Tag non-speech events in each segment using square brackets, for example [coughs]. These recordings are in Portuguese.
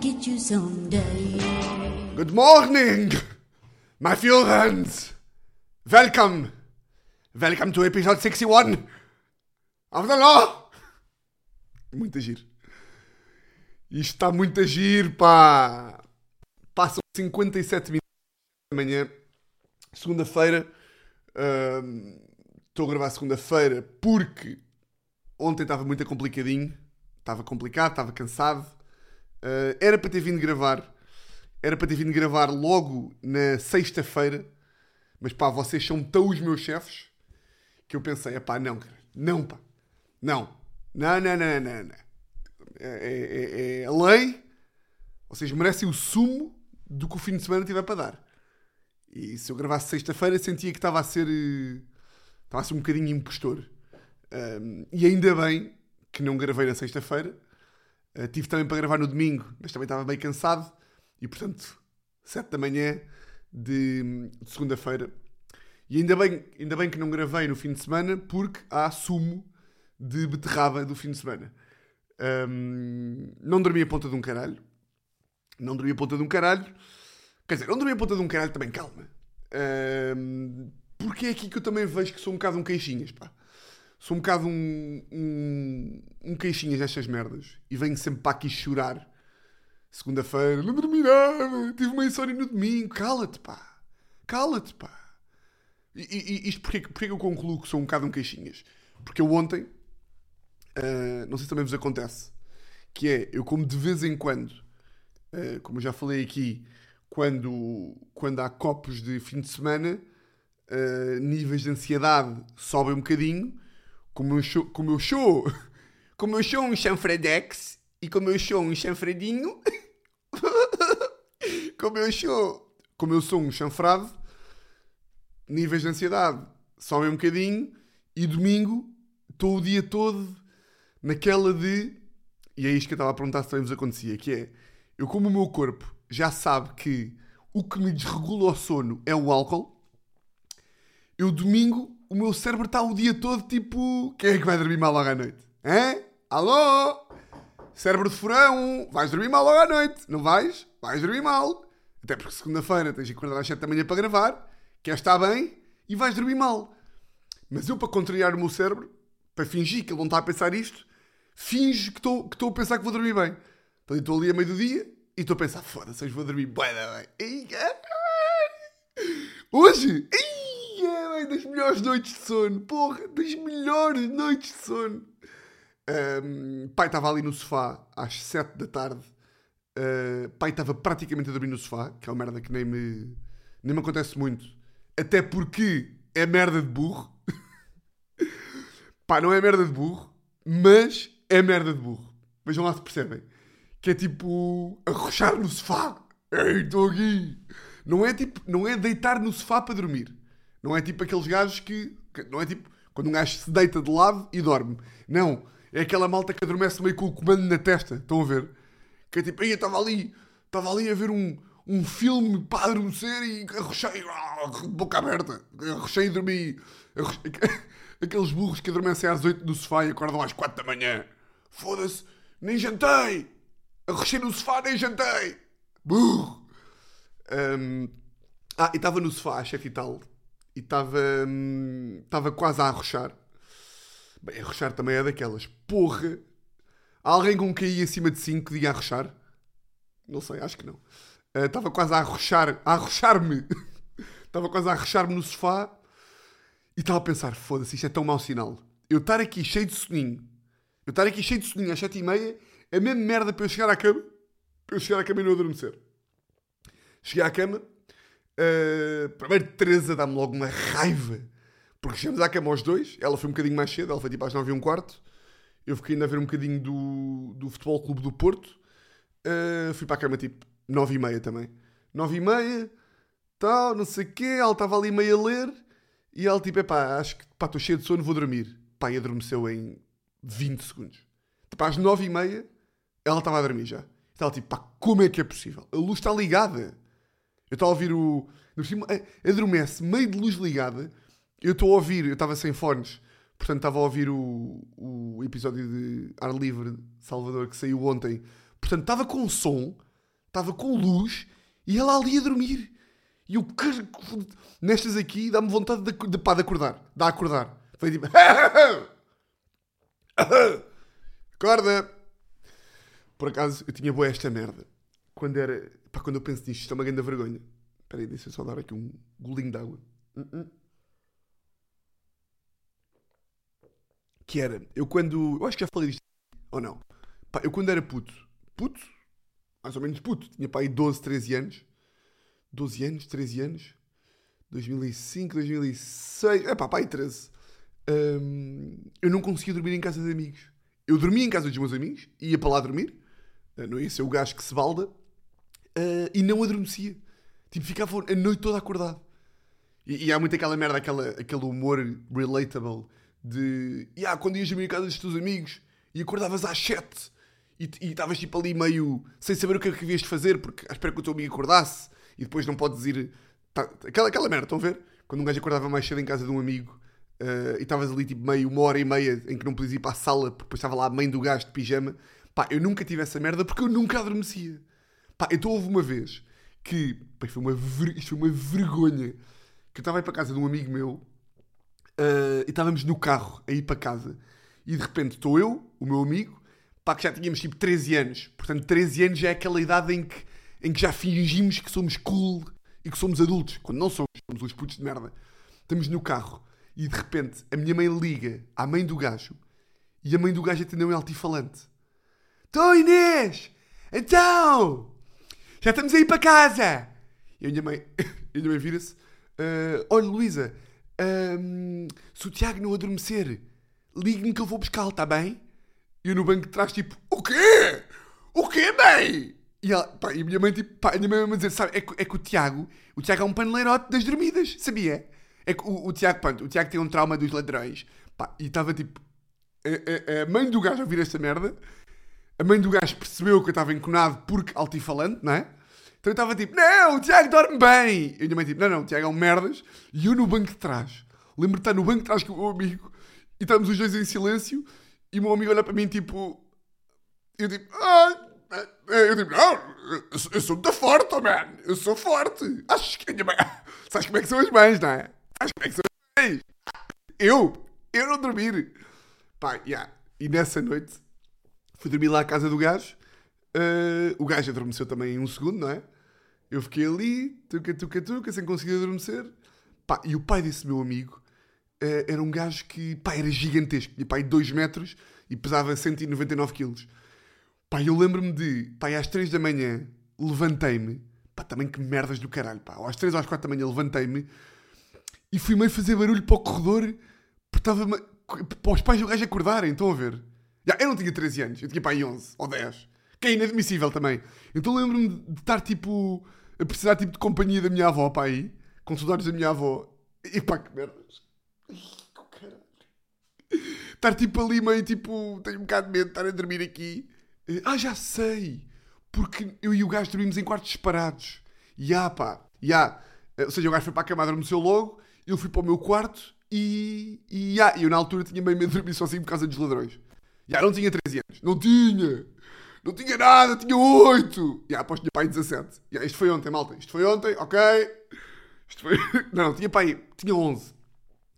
get you someday. Good morning, my friends. Welcome. Welcome to episode 61 of the law. Muito giro. Isto está muito a giro, pá. Passam 57 minutos da manhã, segunda-feira. Estou a gravar segunda-feira porque ontem estava muito complicadinho. Estava complicado, estava cansado. Ah, era para ter vindo gravar. Era para ter vindo gravar logo na sexta-feira. Mas pá, vocês são tão os meus chefes que eu pensei, pá, não, cara. Não, pá. Não. Não, não, não, não, não. É, é- é- é a lei. Vocês merecem o sumo do que o fim de semana tiver para dar. E se eu gravasse sexta-feira, sentia que estava a ser. eh, Estava a ser um bocadinho impostor. Ahm, e ainda bem que não gravei na sexta-feira. Uh, tive também para gravar no domingo, mas também estava bem cansado. E portanto, 7 da manhã de, de segunda-feira. E ainda bem, ainda bem que não gravei no fim de semana, porque há sumo de beterraba do fim de semana. Ahm, não dormi a ponta de um caralho. Não dormi a ponta de um caralho. Quer dizer, não dormi a ponta de um caralho também, calma. Ahm, porque é aqui que eu também vejo que sou um bocado um queixinhas, pá. Sou um bocado um, um, um queixinhas nestas merdas. E venho sempre para aqui chorar. Segunda-feira, não dormi nada, tive uma insónia no domingo. Cala-te, pá. Cala-te, pá. E, e- isto porquê, que- porquê que eu concluo que sou um bocado um queixinhas? Porque eu ontem, ah, não sei se também vos acontece, que é, eu como de vez em quando, ah, como eu já falei aqui, quando, quando há copos de fim de semana, ah, níveis de ansiedade sobem um bocadinho, como eu sou, como eu sou [laughs] um chanfradex e como eu sou um chanfradinho, [laughs] como eu sou, como eu sou um chanfrado, níveis de ansiedade sobem um bocadinho e domingo estou o dia todo naquela de. E é isto que eu estava a perguntar se também vos acontecia: que é eu, como o meu corpo já sabe que o que me desregula o sono é o álcool, eu domingo o meu cérebro está o dia todo tipo: quem é que vai dormir mal logo à noite? Hã? Alô? Cérebro de furão, vais dormir mal logo à noite, não vais? Vais dormir mal. Até porque segunda-feira tens de acordar às 7 da manhã para gravar, queres estar bem e vais dormir mal. Mas eu, para contrariar o meu cérebro, para fingir que ele não está a pensar isto, finjo que estou que estou a pensar que vou dormir bem. Então estou ali a meio do dia e estou a pensar, foda-se, hoje vou dormir bem. Caralho! Hoje? Ei, das melhores noites de sono. Porra, das melhores noites de sono. Ahm, pai estava ali no sofá às 7 da tarde. Uh, pai estava praticamente a dormir no sofá, que é uma merda que nem me, nem me acontece muito. Até porque é merda de burro. [laughs] Pá, não é merda de burro, mas é merda de burro. Vejam lá se percebem. Que é tipo arrochar no sofá. Ei, estou aqui. Não é tipo, não é deitar no sofá para dormir. Não é tipo aqueles gajos que, não é tipo quando um gajo se deita de lado e dorme. Não, é aquela malta que adormece meio com o comando na testa. Estão a ver? Que é tipo, "Ei, eu estava ali, estava ali a ver um, um filme para adormecer e arrochei, ah, boca aberta, arrochei e dormi. Arrochei- [laughs] Aqueles burros que adormecem às 8 no sofá e acordam às 4 da manhã. Foda-se, nem jantei! Arrochei no sofá, nem jantei! Burro! Hum, ah, e estava no sofá às 7 e tal. E estava hum, estava quase a arrochar. Bem, arrochar também é daquelas. Porra! Há alguém com um QI acima de 5 que diga arrochar? Não sei, acho que não. Ah, Estava quase a arrochar, a arrochar-me. [laughs] Estava quase a arrochar-me no sofá e estava a pensar: foda-se, isto é tão mau sinal. Eu estar aqui cheio de soninho, eu estar aqui cheio de soninho às 7 e meia, é a mesma merda para eu chegar à cama, para eu chegar à cama e não adormecer. Cheguei à cama, ah, primeiro Teresa dá-me logo uma raiva, porque chegamos à cama aos dois, ela foi um bocadinho mais cedo, ela foi tipo às 9 e um quarto, eu fiquei ainda a ver um bocadinho do, do Futebol Clube do Porto, ah, fui para a cama tipo 9 e meia também. 9 e meia, tal, não sei o quê, ela estava ali meio a ler, e ela tipo, epá, acho que pá, estou cheio de sono, vou dormir. Pá, e adormeceu em 20 segundos. Tipo, às 9 e meia, ela estava a dormir já. Estava tipo, pá, como é que é possível? A luz está ligada. Eu estava a ouvir o. a- Adormece, meio de luz ligada. Eu estou a ouvir, eu estava sem fones, portanto estava a ouvir o, o episódio de Ar Livre Salvador que saiu ontem Portanto, estava com som, estava com luz e ela ali a dormir. E eu, "Car- nestas aqui, dá-me vontade de, de, pá, de acordar. Dá a acordar. Foi tipo. [laughs] Acorda! Por acaso, eu tinha boa esta merda. Quando era. Pá, quando eu penso nisto, isto é uma grande vergonha. Espera aí, deixa eu só dar aqui um golinho de água. Hum, hum. Que era, eu quando. Eu acho que já falei disto. Ou não? Pá, eu quando era puto. Puto? Mais ou menos puto. Tinha pá aí 12, 13 anos. 12 anos, 13 anos. 2005, 2006. É pá, pá aí 13. Hum, eu não conseguia dormir em casa de amigos. Eu dormia em casa dos meus amigos, ia para lá dormir. Uh, Não ia ser o gajo que se balda. Uh, e não adormecia. Tipo, ficava a noite toda acordado. E, e há muito aquela merda, aquela, aquele humor relatable de. Yeah, quando ias dormir em casa dos teus amigos e acordavas às 7 e estavas tipo ali meio sem saber o que é que havias de fazer porque à espera que o teu amigo acordasse e depois não podes ir. tá- aquela, aquela merda, estão a ver? Quando um gajo acordava mais cedo em casa de um amigo eh, e estavas ali tipo meio uma hora e meia em que não podias ir para a sala porque depois estava lá a mãe do gajo de pijama. Pá, eu nunca tive essa merda porque eu nunca adormecia. Pá, então houve uma vez que. Pá, isto foi uma, ver- isto foi uma vergonha. Que eu estava a ir para casa de um amigo meu uh, e estávamos no carro a ir para casa. E de repente estou eu, o meu amigo, pá, que já tínhamos tipo 13 anos. Portanto, 13 anos já é aquela idade em que, em que já fingimos que somos cool e que somos adultos. Quando não somos, somos uns putos de merda. Estamos no carro e de repente a minha mãe liga à mãe do gajo e a mãe do gajo atendeu em altifalante. Então Inês! Então! Já estamos a ir para casa! E a minha mãe, [coughs] a minha mãe vira-se. "Ah, olha, Luísa, ahm, se o Tiago não adormecer, ligue-me que eu vou buscá-lo, está bem? E eu no banco de trás, tipo, o quê? O quê, mãe? E, ela, pá, e a minha mãe, tipo, pá, a minha mãe vai dizer, sabe, é que, é que o Tiago, o Tiago é um paneleirote das dormidas, sabia? É que o, o Tiago, pronto, o Tiago tem um trauma dos ladrões. Pá, e estava tipo, a, a- a mãe do gajo a ouvir esta merda, a mãe do gajo percebeu que eu estava enconado porque altifalante, não é? Então eu estava tipo, não, o Tiago dorme bem. E a minha mãe tipo, não, não, o Tiago é um merdas. E eu no banco de trás, lembro de estar no banco de trás com o meu amigo e estamos os dois em silêncio e o meu amigo olha para mim tipo, eu tipo, ah, eu tipo, não, eu sou- eu sou muito forte, oh man, eu sou forte. Acho que a minha mãe, [laughs] sabes como é que são as mães, não é? Sabes como é que são as mães? Eu, eu não dormir. Pá, yeah. E nessa noite fui dormir lá à casa do gajo. Uh, o gajo adormeceu também em um segundo, não é? Eu fiquei ali, tuca, tuca, tuca, sem conseguir adormecer. Pá, e o pai desse meu amigo uh, era um gajo que, pá, era gigantesco. Tinha, pá, 2 metros e pesava 199 quilos. Pá, eu lembro-me de, pá, às 3 da manhã, levantei-me. Pá, também que merdas do caralho, pá. Às 3 ou às 4 da manhã levantei-me e fui meio fazer barulho para o corredor porque estava para os pais do gajo acordarem, estão a ver? Já, eu não tinha 13 anos, eu tinha aí 11 ou 10, que é inadmissível também. Então lembro-me de estar tipo a precisar tipo de companhia da minha avó para aí, com saudades da minha avó. E pá, que merdas. Estar tipo ali meio tipo, tenho um bocado de medo de estar a dormir aqui. Eh, Ah, já sei! Porque eu e o gajo dormimos em quartos separados. Ya, pá, ya. Eh, Ou seja, o gajo foi para a cama, adormeceu logo, eu fui para o meu quarto e. E ya, eu na altura tinha meio medo de dormir sozinho por causa dos ladrões. Ya, não tinha 13 anos. Não tinha! Não tinha nada, tinha 8! Ya, após tinha pai 17. Ya, isto foi ontem, malta. Isto foi ontem, ok? Isto foi. Não, [laughs] não, tinha pai. Tinha 11.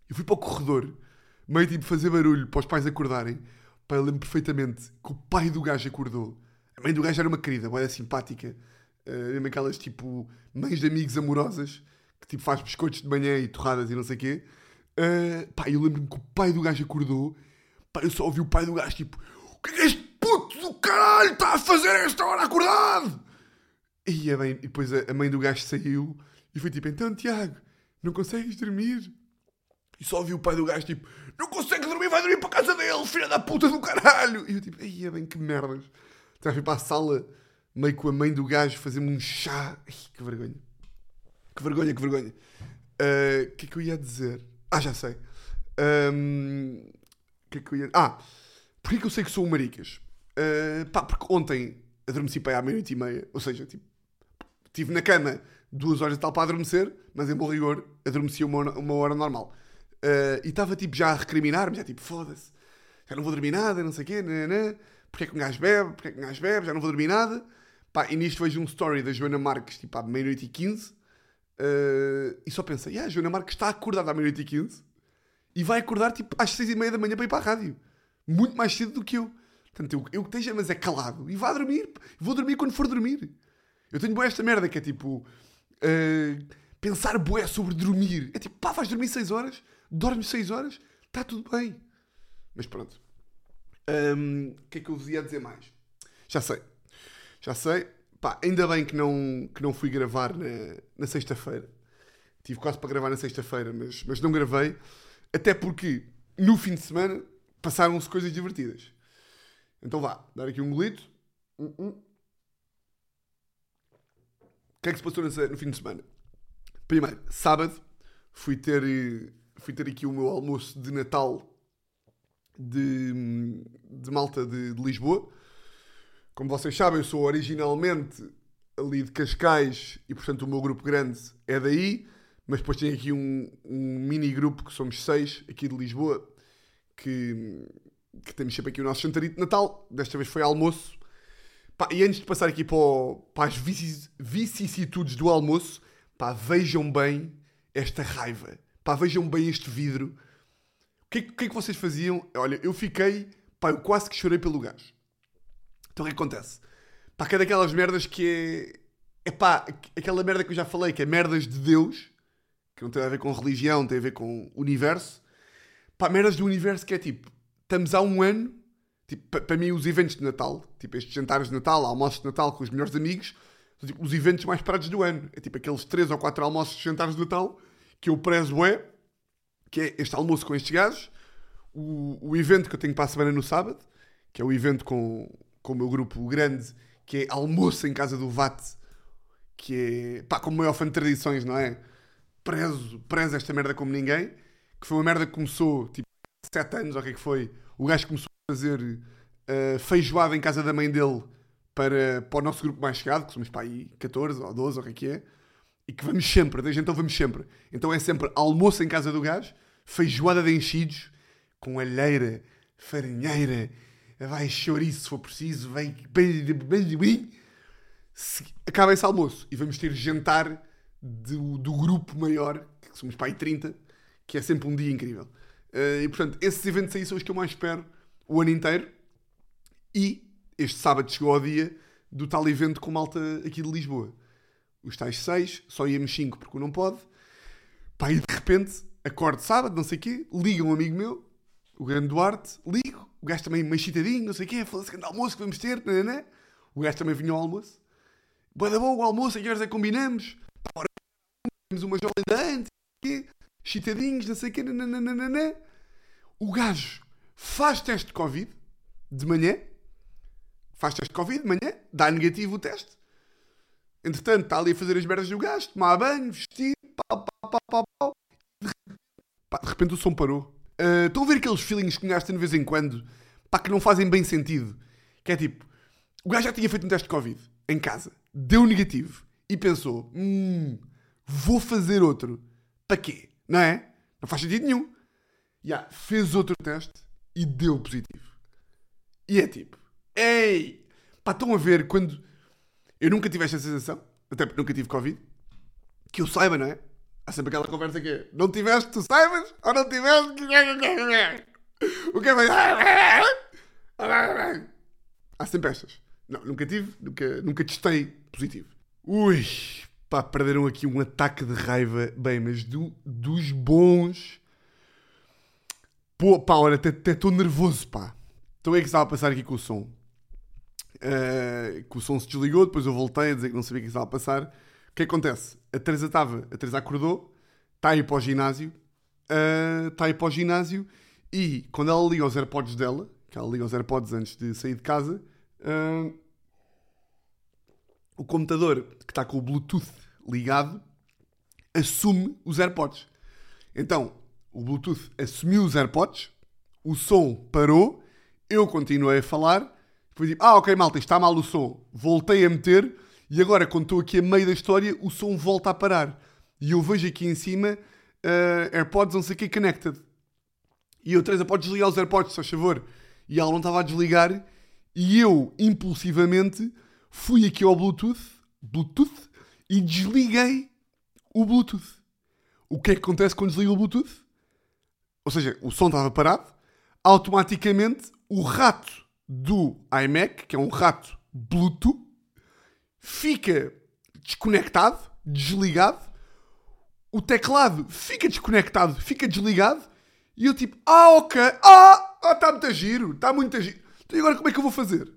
Eu fui para o corredor, meio tipo fazer barulho para os pais acordarem. Pá, eu lembro perfeitamente que o pai do gajo acordou. A mãe do gajo era uma querida, boa simpática. Uh, mesmo aquelas tipo mães de amigos amorosas que tipo faz biscoitos de manhã e torradas e não sei o quê. Uh, pá, eu lembro-me que o pai do gajo acordou. Pá, eu só ouvi o pai do gajo tipo: O que é que este puto do caralho está a fazer a esta hora acordado? E, a mãe, e depois a, a mãe do gajo saiu e foi tipo: Então, Tiago, não consegues dormir? E só ouvi o pai do gajo tipo: Não consegue dormir, vai dormir para a casa dele, filha da puta do caralho! E eu tipo: Ai, bem, que merdas. Então fui para a sala, meio com a mãe do gajo, fazer-me um chá. Ai, que vergonha. Que vergonha, que vergonha. Ah, O que é que eu ia dizer? Ah, já sei. O que é que eu ia. Ah, porquê que eu sei que sou um maricas? Ah, pá, porque ontem adormeci para aí à meia-noite e meia, ou seja, tipo, estive na cama duas horas e tal para adormecer, mas em bom rigor adormeci uma uma hora normal. Ah, e estava tipo já a recriminar-me, já tipo, foda-se, já não vou dormir nada, não sei o quê, nananã. porque é que um gajo bebe, porque é que um gajo bebe, já não vou dormir nada. Pá, e nisto vejo um story da Joana Marques, tipo, à meia-noite e quinze, uh, e só pensa, yeah, a Joana Marques está acordada à meia-noite e quinze, e vai acordar, tipo, às seis e meia da manhã para ir para a rádio. Muito mais cedo do que eu. Portanto, eu, eu que esteja, mas é calado, e vá dormir. Vou dormir quando for dormir. Eu tenho boa esta merda, que é tipo... Uh, pensar bué sobre dormir. É tipo, pá, vais dormir 6 horas, dormes 6 horas, está tudo bem. Mas pronto. Um, o que é que eu vos ia dizer mais? Já sei. Já sei. Pá, ainda bem que não, que não fui gravar na, na sexta-feira. Tive quase para gravar na sexta-feira, mas, mas não gravei. Até porque no fim de semana passaram-se coisas divertidas. Então vá, dar aqui um golito. Uh -uh. O que é que se passou no fim de semana? Primeiro, sábado, fui ter, fui ter aqui o meu almoço de Natal de, de Malta de, de Lisboa. Como vocês sabem, eu sou originalmente ali de Cascais e, portanto, o meu grupo grande é daí. Mas depois tem aqui um, um mini grupo que somos seis aqui de Lisboa que, que temos sempre aqui o nosso chantarito de Natal. Desta vez foi almoço. Pá, e antes de passar aqui para, o, para as vicissitudes do almoço, pá, vejam bem esta raiva. Pá, vejam bem este vidro. O que, que, é que vocês faziam? Olha, eu fiquei, pá, eu quase que chorei pelo gás. Então o que acontece? Pá, que é daquelas merdas que é. É pá, aquela merda que eu já falei, que é merdas de Deus, que não tem a ver com religião, tem a ver com universo. Pá, merdas do universo que é tipo, estamos há um ano, tipo, para mim os eventos de Natal, tipo estes jantares de Natal, almoços de Natal com os melhores amigos, são tipo, os eventos mais parados do ano. É tipo aqueles 3 ou 4 almoços de jantares de Natal que eu prezo é, que é este almoço com estes gajos, o, o evento que eu tenho para a semana no sábado, que é o evento com, com o meu grupo grande, que é almoço em casa do VAT, que é, pá, como maior fã de tradições, não é? Prezo, prezo esta merda como ninguém, que foi uma merda que começou, tipo, 7 anos, ou o que é que foi, o gajo começou a fazer uh, feijoada em casa da mãe dele para, para o nosso grupo mais chegado, que somos para aí 14 ou 12, ou o que é que é, e que vamos sempre, desde então vamos sempre. Então é sempre almoço em casa do gajo, feijoada de enchidos, com alheira, farinheira, vai chouriço se for preciso, vem, acaba esse almoço e vamos ter jantar do, do grupo maior, que somos aí 30, que é sempre um dia incrível. Uh, e portanto, esses eventos aí são os que eu mais espero o ano inteiro. E este sábado chegou ao dia do tal evento com malta aqui de Lisboa. Os tais seis, só íamos cinco porque não pode. Pá, e de repente, acordo sábado, não sei o quê, liga um amigo meu, o grande Duarte, ligo, o gajo também meio chitadinho, não sei o quê, fala-se que almoço que vamos ter, não, não, não. O gajo também vinha ao almoço. Boa da boa, o almoço, a que horas é que combinamos? Pá, temos uma jovem antes, quê? chitadinhos, não sei o quê, nananana. O gajo faz teste de Covid de manhã, faz teste de Covid de manhã, dá negativo o teste. Entretanto, está ali a fazer as merdas do gajo, tomar banho, vestir, pau, pau, pau, pau, pau. De, pá, de repente o som parou. Uh, estão a ver aqueles feelings que um gajo tem de vez em quando, pá, que não fazem bem sentido. Que é tipo, o gajo já tinha feito um teste de Covid em casa, deu negativo e pensou, hum, vou fazer outro. Para quê? Não é? Não faz sentido nenhum. Yeah, fez outro teste e deu positivo. E é tipo, ei, pá, estão a ver quando. Eu nunca tive esta sensação, até porque nunca tive Covid, que eu saiba, não é? Há sempre aquela conversa que é, não tiveste, tu saibas, ou não tiveste, o que é Há sempre estas. Não, nunca tive, nunca, nunca testei positivo. Ui, pá, perderam aqui um ataque de raiva, bem, mas do, dos bons. Pô, pá, olha, até estou nervoso, pá. Então é que estava a passar aqui com o som. Uh, que o som se desligou, depois eu voltei a dizer que não sabia o que estava a passar. O que acontece? A Teresa estava, a Teresa acordou, está a ir para o ginásio, está a ir para o ginásio e quando ela liga os AirPods dela, que ela liga os AirPods antes de sair de casa, uh, o computador que está com o Bluetooth ligado assume os AirPods. Então, o Bluetooth assumiu os AirPods, o som parou, eu continuei a falar, depois digo, ah, ok, malta, está mal o som. Voltei a meter e agora, quando estou aqui a meio da história, o som volta a parar. E eu vejo aqui em cima uh, AirPods, não sei o que, connected. E eu, Teresa, podes desligar os AirPods, se faz favor. E ela não estava a desligar E eu, impulsivamente, fui aqui ao Bluetooth, Bluetooth e desliguei o Bluetooth. O que é que acontece quando desliga o Bluetooth? Ou seja, o som estava parado, automaticamente o rato do iMac, que é um rato Bluetooth, fica desconectado, desligado, o teclado fica desconectado, fica desligado, e eu tipo, ah, ok, ah, ah, está muito a giro, está muito a giro. Então agora como é que eu vou fazer?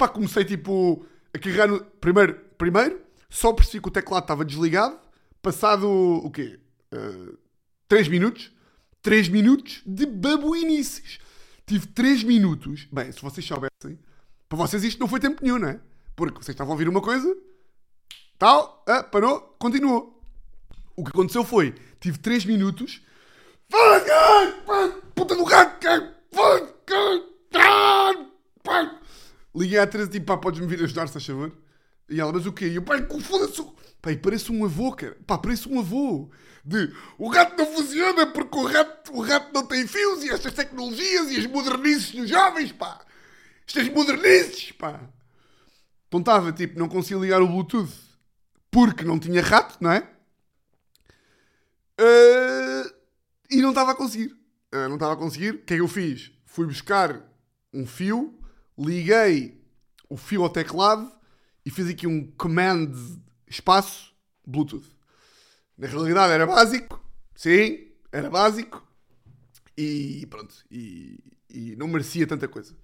Pá, comecei tipo a carregar no... Primeiro, primeiro só percebi que o teclado estava desligado, passado o quê? Uh, 3 minutos. 3 minutos de babuinices. Tive 3 minutos. Bem, se vocês soubessem, para vocês isto não foi tempo nenhum, não é? Porque vocês estavam a ouvir uma coisa, tal, ah, parou, continuou. O que aconteceu foi, tive 3 minutos. Puta do gato! Liguei à Teresa tipo, pá, podes-me vir ajudar, se faz favor? E ela, mas o quê? E eu, pai, foda-se. Pai, parece um avô, cara. Pá, parece um avô. De, o rato não funciona porque o rato, o rato não tem fios e estas tecnologias e as modernices dos jovens, pá. Estas modernices, pá. Então estava, tipo, não conseguia ligar o Bluetooth porque não tinha rato, não é? Uh, e não estava a conseguir. Uh, não estava a conseguir. O que é que eu fiz? Fui buscar um fio, liguei o fio ao teclado e fiz aqui um command espaço Bluetooth. Na realidade era básico, sim, era básico e pronto. E, e não merecia tanta coisa.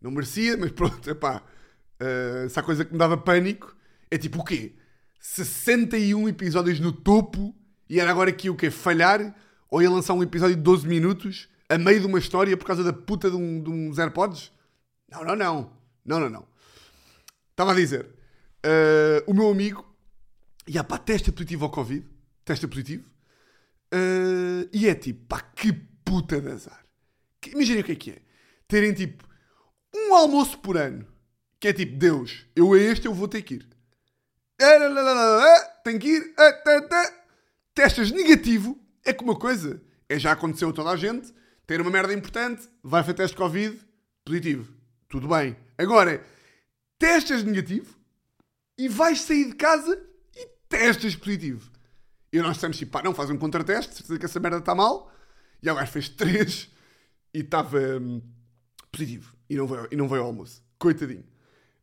Não merecia, mas pronto, epá. Uh, se há coisa que me dava pânico é tipo o quê? 61 episódios no topo e era agora aqui o quê? Falhar ou ia lançar um episódio de 12 minutos a meio de uma história por causa da puta de, um, de AirPods? Não, não, não. Não, não, não. Estava a dizer, uh, o meu amigo, e yeah, pá, testa positivo ao Covid, testa positivo, uh, e é tipo, pá, que puta de azar. Imaginem o que é que é. Terem tipo um almoço por ano, que é tipo, Deus, eu a este eu vou ter que ir. Tenho que ir. Testas negativo é que uma coisa é já aconteceu a toda a gente, ter uma merda importante, vai fazer teste Covid, positivo. Tudo bem. Agora, testas negativo e vais sair de casa e testas positivo. E nós estamos tipo, pá, não, faz um contrateste, certeza que essa merda está mal. E o gajo fez três [laughs] e estava hum, positivo. E não, veio, e não veio ao almoço. Coitadinho.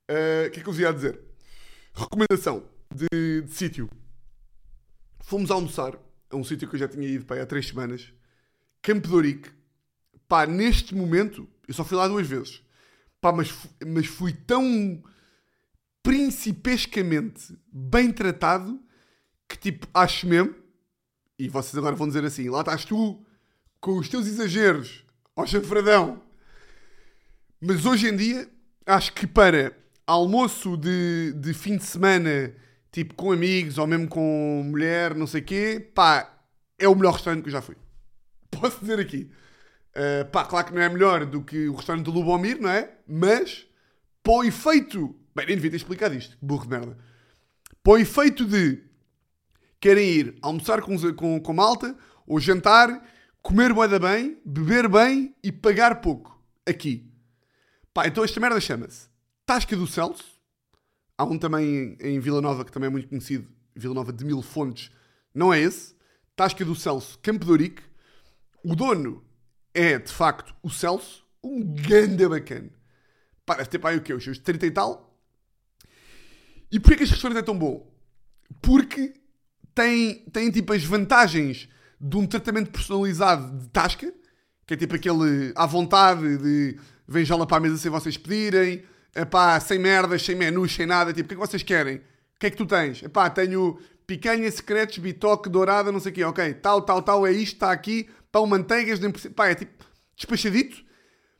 Uh, o uh, que é que eu vos ia dizer? Recomendação de, de sítio. Fomos almoçar a um sítio que eu já tinha ido pá, há três semanas. Campo de. Pá, neste momento, eu só fui lá duas vezes. Pá, mas, mas fui tão principescamente bem tratado que, tipo, acho mesmo, e vocês agora vão dizer assim, lá estás tu com os teus exageros, ó chanfradão. Mas hoje em dia, acho que para almoço de, de fim de semana, tipo com amigos ou mesmo com mulher, não sei o quê, pá, é o melhor restaurante que eu já fui. [laughs] Posso dizer aqui. Uh, pá, claro que não é melhor do que o restaurante do Lubomir, não é? Mas, para o efeito. Bem, nem devia ter explicado isto, burro de merda. Para o efeito de querem ir almoçar com, com, com malta, ou jantar, comer boeda bem, beber bem e pagar pouco. Aqui. Pá, então esta merda chama-se Tasca do Celso. Há um também em Vila Nova que também é muito conhecido, Vila Nova de Mil Fontes. Não é esse. Tasca do Celso, Campo de Ourique. O dono é, de facto, o Celso, um ganda bacana. Pá, deve ter para aí o quê? Os seus 30 e tal. E porquê que este restaurante é tão bom? Porque tem, tem tipo as vantagens de um tratamento personalizado de tasca, que é tipo aquele à vontade de vem já lá para a mesa sem vocês pedirem, epá, sem merdas, sem menus, sem nada, tipo, o que é que vocês querem? O que é que tu tens? Epá, tenho picanha, secretos, bitoque, dourada, não sei o quê, ok, tal, tal, tal, é isto, está aqui, pão, manteigas, nem pá, é tipo despachadito,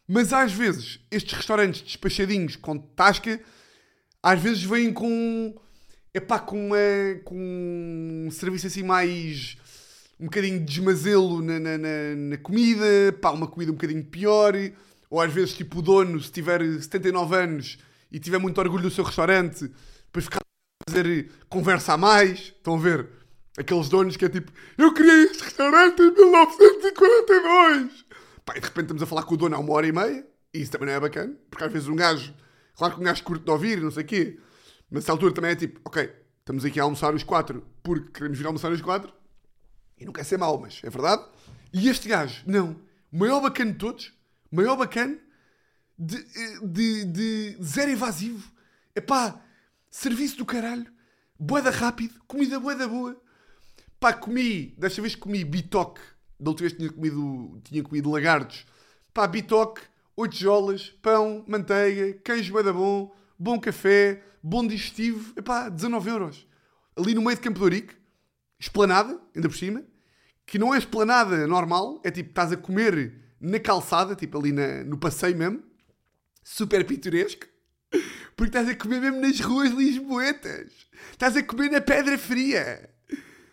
mas às vezes estes restaurantes despachadinhos com tasca, às vezes vêm com, epá, com, uma, com um serviço assim mais, um bocadinho de desmazelo na, na, na, na comida, pá, uma comida um bocadinho pior, ou às vezes tipo o dono, se tiver 79 anos e tiver muito orgulho do seu restaurante, depois ficar a fazer conversa a mais, estão a ver? Aqueles donos que é tipo, eu criei este restaurante em 1942. Pá, e de repente estamos a falar com o dono há uma hora e meia. E isso também não é bacana, porque às vezes um gajo, claro que um gajo curte de ouvir, não sei o quê, mas essa altura também é tipo, ok, estamos aqui a almoçar os quatro porque queremos vir almoçar os quatro, e não quer ser mau, mas é verdade. E este gajo, não, o maior bacana de todos, o maior bacana, de, de, de zero invasivo, epá, serviço do caralho, boeda rápido, comida boeda boa. Pá, comi, desta vez comi bitoque, da outra vez tinha comido, tinha comido lagartos. Pá, bitoque, 8 jolas, pão, manteiga, queijo boeda bom, bom café, bom digestivo, epá, 19 euros. Ali no meio de Campo de Ourique, esplanada, ainda por cima, que não é esplanada normal, é tipo, estás a comer na calçada, tipo ali na, no passeio mesmo, super pitoresco, [laughs] porque estás a comer mesmo nas ruas lisboetas. Estás a comer na pedra fria.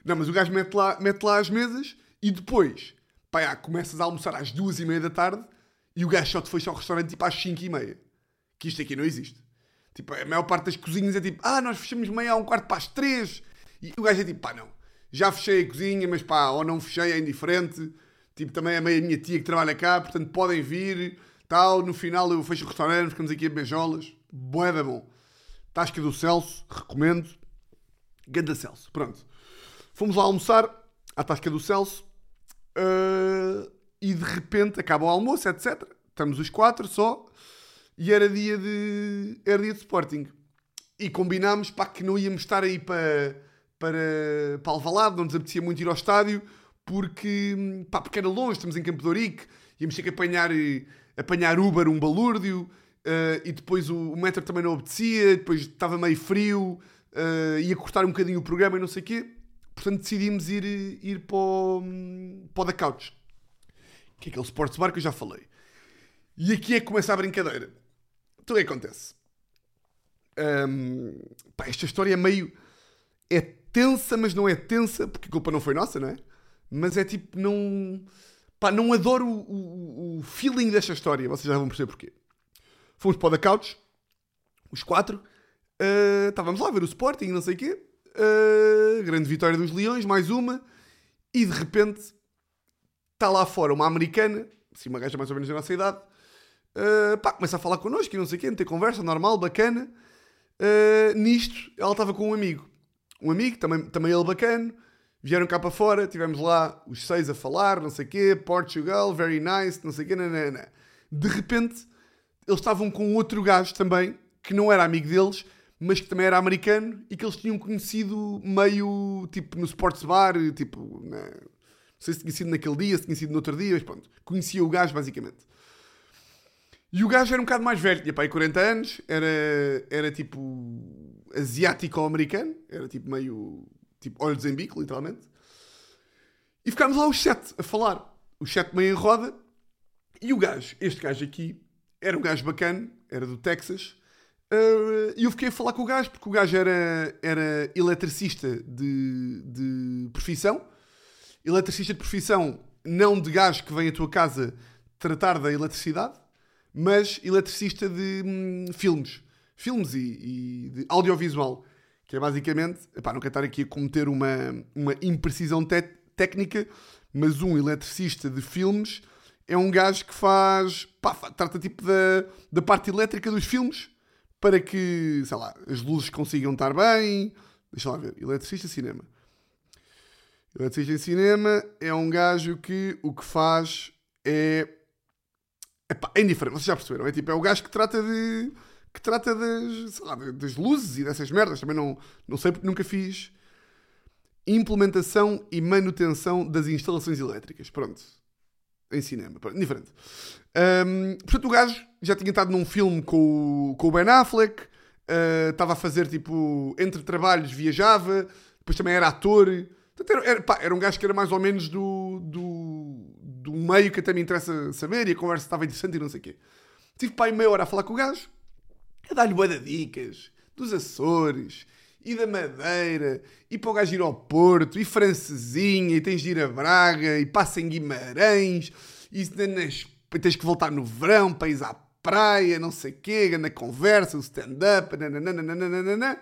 Não, mas o gajo mete lá, mete lá as mesas e depois, pá, já, começas a almoçar às duas e meia da tarde e o gajo só te fecha ao restaurante tipo às cinco e meia. Que isto aqui não existe. Tipo, a maior parte das cozinhas é tipo, ah, nós fechamos meia a um quarto para as três. E o gajo é tipo, pá, não. Já fechei a cozinha, mas pá, ou não fechei, é indiferente. Tipo, também é a minha tia que trabalha cá, portanto podem vir, tal. No final eu fecho o restaurante, ficamos aqui a beijolas. Boeda bom. Tasca do Celso, recomendo. Ganda Celso, pronto. Fomos lá almoçar à Tasca do Celso uh, e de repente acaba o almoço, etc. Estamos os quatro só e era dia de, era dia de Sporting. E combinámos pá, que não íamos estar aí para, para, para Alvalade, não nos apetecia muito ir ao estádio porque, pá, porque era longe, estamos em Campo de Ourique, íamos ter que apanhar, apanhar Uber, um balúrdio, uh, e depois o, o metro também não obedecia, depois estava meio frio, uh, ia cortar um bocadinho o programa e não sei o quê. Portanto, decidimos ir, ir para, o, para o da Couch, que é aquele sports bar que eu já falei. E aqui é que começa a brincadeira. Então o que acontece? Um, pá, esta história é meio. É tensa, mas não é tensa, porque a culpa não foi nossa, não é? Mas é tipo, não. Pá, não adoro o, o, o feeling desta história. Vocês já vão perceber porquê. Fomos para o da Couch, os quatro. Uh, estávamos lá a ver o Sporting, não sei o quê. Uh, grande vitória dos Leões, mais uma. E de repente está lá fora uma americana, assim, uma gaja mais ou menos da nossa idade. Uh, pá, começa a falar connosco e não sei o quê, ter conversa normal, bacana. Uh, nisto, ela estava com um amigo. Um amigo, também, também ele bacana. Vieram cá para fora, tivemos lá os seis a falar, não sei o quê, Portugal, very nice, não sei o quê, nanana. De repente, eles estavam com outro gajo também, que não era amigo deles, mas que também era americano e que eles tinham conhecido meio, tipo, no sports bar, tipo, na... não sei se tinha sido naquele dia, se tinha sido no outro dia, mas pronto, conhecia o gajo basicamente. E o gajo era um bocado mais velho, tinha pai 40 anos, era, era tipo asiático-americano, era tipo meio, tipo olhos em bico, literalmente. E ficámos lá os sete a falar, os sete meio em roda, e o gajo, este gajo aqui, era um gajo bacana, era do Texas, e eu fiquei a falar com o gajo, porque o gajo era, era eletricista de, de profissão. Eletricista de profissão, não de gajo que vem à tua casa tratar da eletricidade, mas eletricista de hum, filmes. Filmes e, e, de audiovisual. Que é basicamente, epá, não quero estar aqui a cometer uma, uma imprecisão técnica, mas um eletricista de filmes é um gajo que faz. Pá, trata tipo da, da parte elétrica dos filmes para que, sei lá, as luzes consigam estar bem. Deixa lá ver. Eletricista cinema. Eletricista em cinema é um gajo que o que faz é. Epá, é indiferente, vocês já perceberam. É tipo, é o gajo que trata de. que trata das, lá, das luzes e dessas merdas. Também não, não sei porque nunca fiz implementação e manutenção das instalações elétricas. Pronto em cinema. Diferente. Um, portanto, o gajo já tinha estado num filme com o, com o Ben Affleck, uh, estava a fazer tipo, entre trabalhos, viajava, depois também era ator. Portanto, era, era, pá, era um gajo que era mais ou menos do, do, do meio que até me interessa saber e a conversa estava interessante e não sei o quê. Tive pai meia hora a falar com o gajo, a dar-lhe boa dicas dos Açores e da Madeira, e para o gajo ir ao Porto, e Francesinha, e tens de ir a Braga, e passa em Guimarães, e tens que voltar no verão para ir à praia, não sei o quê, na conversa, o stand-up, nananana.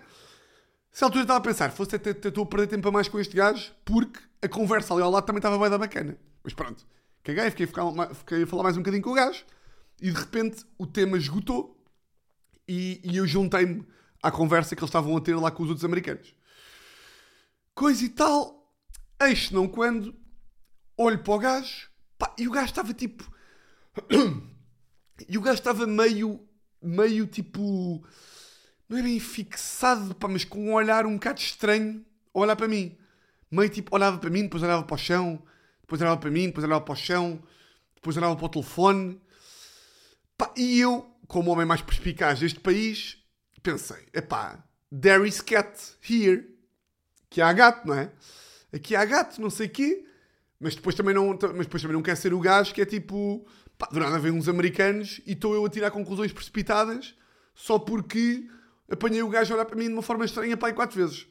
Se altura estava a pensar, fosse até estou a perder tempo a mais com este gajo, porque a conversa ali ao lado também estava bem da bacana. Mas pronto, caguei, fiquei a, ficar, fiquei a falar mais um bocadinho com o gajo. e de repente o tema esgotou e, e eu juntei-me à conversa que eles estavam a ter lá com os outros americanos. Coisa e tal, eis não quando, olho para o gajo, pá, e o gajo estava tipo. [clears throat] e o gajo estava meio, meio tipo. Não é bem fixado, pá, mas com um olhar um bocado estranho a olhar para mim. Meio tipo, olhava para mim, depois olhava para o chão, depois olhava para mim, depois olhava para o chão, depois olhava para o telefone. Pá, e eu, como homem mais perspicaz deste país, pensei, epá, there is cat here. Que há gato, não é? Aqui há gato, não sei quê. Mas depois também não, mas depois também não quer ser o gajo que é tipo, pá, do nada vem uns americanos e estou eu a tirar conclusões precipitadas só porque apanhei o gajo a olhar para mim de uma forma estranha, pá, quatro vezes.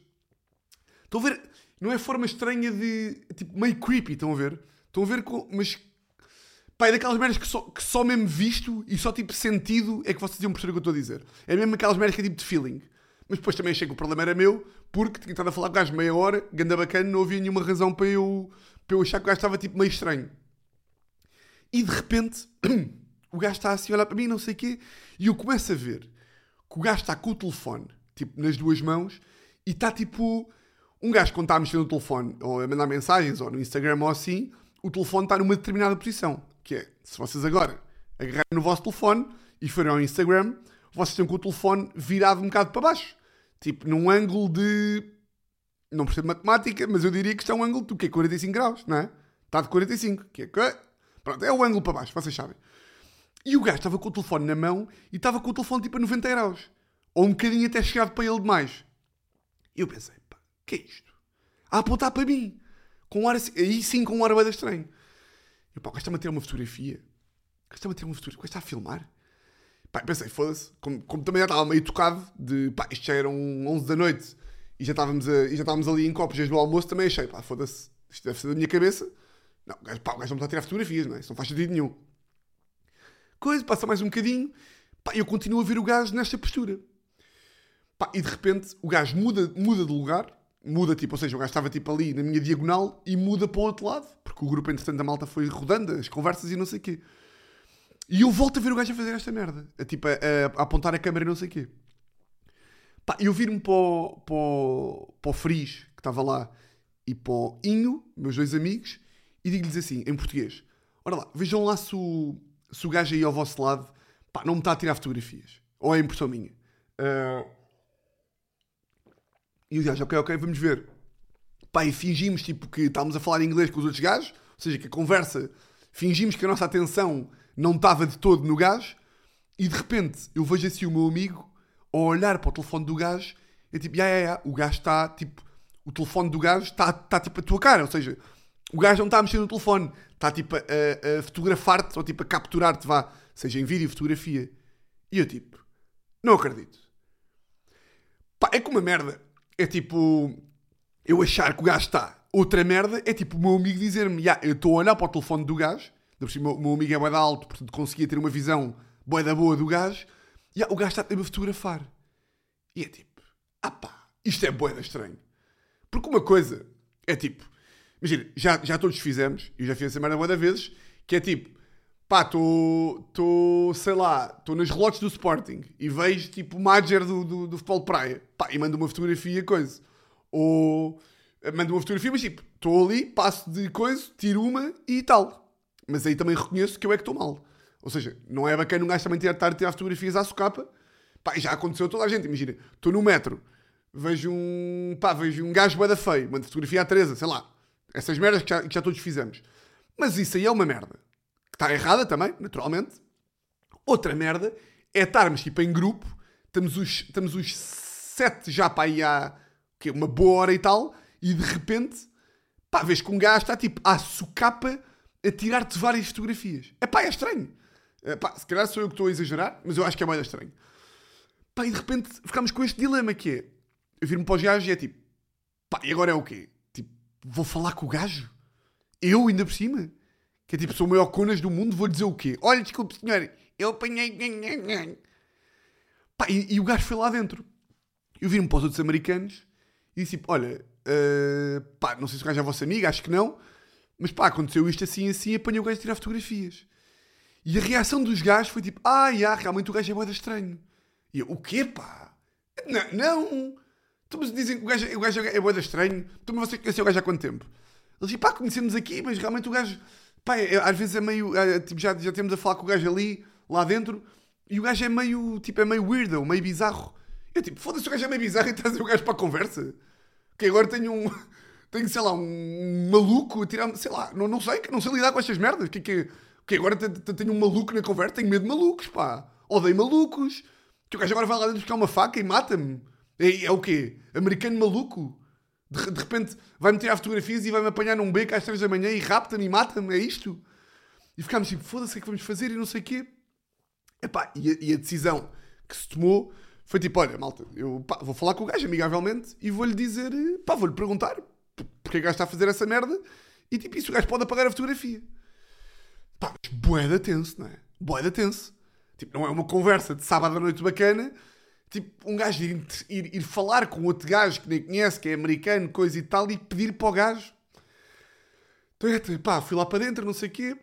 Estão a ver? Não é forma estranha de, tipo, meio creepy, estão a ver? Estão a ver com, mas Pá, é daquelas merdas que só, que só mesmo visto e só tipo sentido é que vocês iam perceber o que eu estou a dizer. É mesmo aquelas merdas que é tipo de feeling. Mas depois também achei que o problema era meu, porque tinha estado a falar com o gajo meia hora, ganda bacana, não havia nenhuma razão para eu, para eu achar que o gajo estava tipo meio estranho. E de repente, [clears throat] o gajo está assim a olhar para mim, não sei o quê, e eu começo a ver que o gajo está com o telefone, tipo, nas duas mãos, e está tipo. Um gajo, quando está a mexer no telefone, ou a mandar mensagens, ou no Instagram, ou assim, o telefone está numa determinada posição. Que é, se vocês agora agarrarem no vosso telefone e forem ao Instagram, vocês estão com o telefone virado um bocado para baixo. Tipo, num ângulo de. Não percebo matemática, mas eu diria que isto é um ângulo de que é 45 graus, não é? Está de 45, que é. Pronto, é o ângulo para baixo, vocês sabem. E o gajo estava com o telefone na mão e estava com o telefone tipo a 90 graus. Ou um bocadinho até chegado para ele demais. E eu pensei, pá, que é isto? A apontar para mim. Com um ar assim, aí sim com um ar bem estranho. E pá, o gajo está-me a tirar uma fotografia. O gajo está-me a tirar uma fotografia. O gajo está a filmar. Pá, pensei, foda-se. Como, como, também já estava meio tocado de, pá, isto já eram 11 da noite e já estávamos, a, e já estávamos ali em copos desde o almoço, também achei, pá, foda-se. Isto deve ser da minha cabeça. Não, o gajo, pá, o gajo não está a tirar fotografias, não é? Isso não faz sentido nenhum. Coisa, passa mais um bocadinho. Pá, eu continuo a ver o gajo nesta postura. Pá, e de repente o gajo muda, muda de lugar muda, tipo, ou seja, o gajo estava tipo ali na minha diagonal e muda para o outro lado, porque o grupo, entretanto, da malta foi rodando as conversas e não sei o quê. E eu volto a ver o gajo a fazer esta merda, a, tipo, a, a, a apontar a câmera e não sei o quê. Pá, eu viro-me para o, para, para o Friz, que estava lá, e para o Inho, meus dois amigos, e digo-lhes assim, em português: Ora lá, vejam lá se o, se o gajo aí ao vosso lado, pá, não me está a tirar fotografias. Ou é impressão minha. Uh, e o gajo, ok, ok, vamos ver. Pá, e fingimos tipo que estávamos a falar inglês com os outros gajos, ou seja, que a conversa, fingimos que a nossa atenção não estava de todo no gajo, e de repente eu vejo assim o meu amigo a olhar para o telefone do gajo, e tipo, ya, ya, ya, o gajo está tipo, o telefone do gajo está, está tipo a tua cara, ou seja, o gajo não está a mexer no telefone, está tipo a, a fotografar-te ou tipo a capturar-te, vá, seja em vídeo, fotografia. E eu tipo, não acredito. Pá, é como uma merda é tipo eu achar que o gajo está outra merda, é tipo o meu amigo dizer-me, yeah, eu estou a olhar para o telefone do gajo, o meu, meu amigo é boeda alto, portanto conseguia ter uma visão boeda boa do gajo, e yeah, o gajo está a me fotografar. E é tipo, ah pá, isto é boeda estranho. Porque uma coisa é tipo, imagina, já, já todos fizemos, e já fiz essa merda boeda vezes, que é tipo, pá, estou, sei lá, estou nas relotes do Sporting e vejo tipo o Madger do, do, do futebol praia, pá, e mando uma fotografia, coisa. Ou eh, mando uma fotografia, mas tipo, estou ali, passo de coisa, tiro uma e tal. Mas aí também reconheço que eu é que estou mal. Ou seja, não é bacana um gajo também estar a tirar fotografias à socapa. Pá, já aconteceu a toda a gente, imagina, estou no metro, vejo um, pá, vejo um gajo bada feio, mando fotografia à Teresa, sei lá. Essas merdas que já, que já todos fizemos. Mas isso aí é uma merda que está errada também, naturalmente. Outra merda é estarmos tipo em grupo, estamos os, estamos os sete já para aí há que, uma boa hora e tal, e de repente, pá, vês que um gajo está tipo à socapa a tirar-te várias fotografias. É pá, é estranho. É, pá, se calhar sou eu que estou a exagerar, mas eu acho que é mais estranho. Pá, e de repente ficamos com este dilema que é, eu vir-me para os gajos e é tipo, pá, e agora é o quê? Tipo, vou falar com o gajo? Eu ainda por cima? Que é tipo, sou o maior conas do mundo, vou dizer o quê? Olha, desculpe, senhor, eu apanhei. Pá, e, e, o gajo foi lá dentro. Eu vi-me para os outros americanos e disse tipo, olha, uh, pá, não sei se o gajo é vosso amigo, acho que não, mas pá, aconteceu isto assim assim, apanhei o gajo a tirar fotografias. E a reação dos gajos foi tipo, ah, yeah, realmente o gajo é boeda estranho. E eu, o quê, pá? Não, não. Tu me dizem que o gajo, o gajo é boeda estranho. Tu, mas você conheceu o gajo há quanto tempo? Eles dizem, pá, conhecemos aqui, mas realmente o gajo, pá, é- às vezes é meio, é, tipo, já, já temos a falar com o gajo ali, lá dentro, e o gajo é meio, tipo, é meio weirdo, meio bizarro. Eu tipo, foda-se, o gajo é meio bizarro e trazer o gajo para a conversa. Que agora tenho um, [laughs] tenho, sei lá, um maluco a tirar sei lá, não, não sei, não sei lidar com estas merdas. Que, que, que agora te- te- tenho um maluco na conversa, tenho medo de malucos, pá. Odeio malucos. Que o gajo agora vai lá dentro buscar uma faca e mata-me. É, é o quê? Americano maluco? De, de repente vai-me tirar fotografias e vai-me apanhar num beco às 3 da manhã e rapta-me e mata-me, é isto? E ficámos tipo, foda-se, o que é que vamos fazer e não sei o quê. Epá, e, a, e a decisão que se tomou foi tipo, olha, malta, eu pá, vou falar com o gajo amigavelmente e vou-lhe dizer, pá, vou-lhe perguntar porque é que o gajo está a fazer essa merda e tipo, isso o gajo pode apagar a fotografia. Pá, mas boeda tenso, não é? Boeda tenso. Tipo, não é uma conversa de sábado à noite bacana. Tipo, um gajo ir, ir, ir falar com outro gajo que nem conhece, que é americano, coisa e tal, e pedir para o gajo. Então, é, pá, fui lá para dentro, não sei o quê.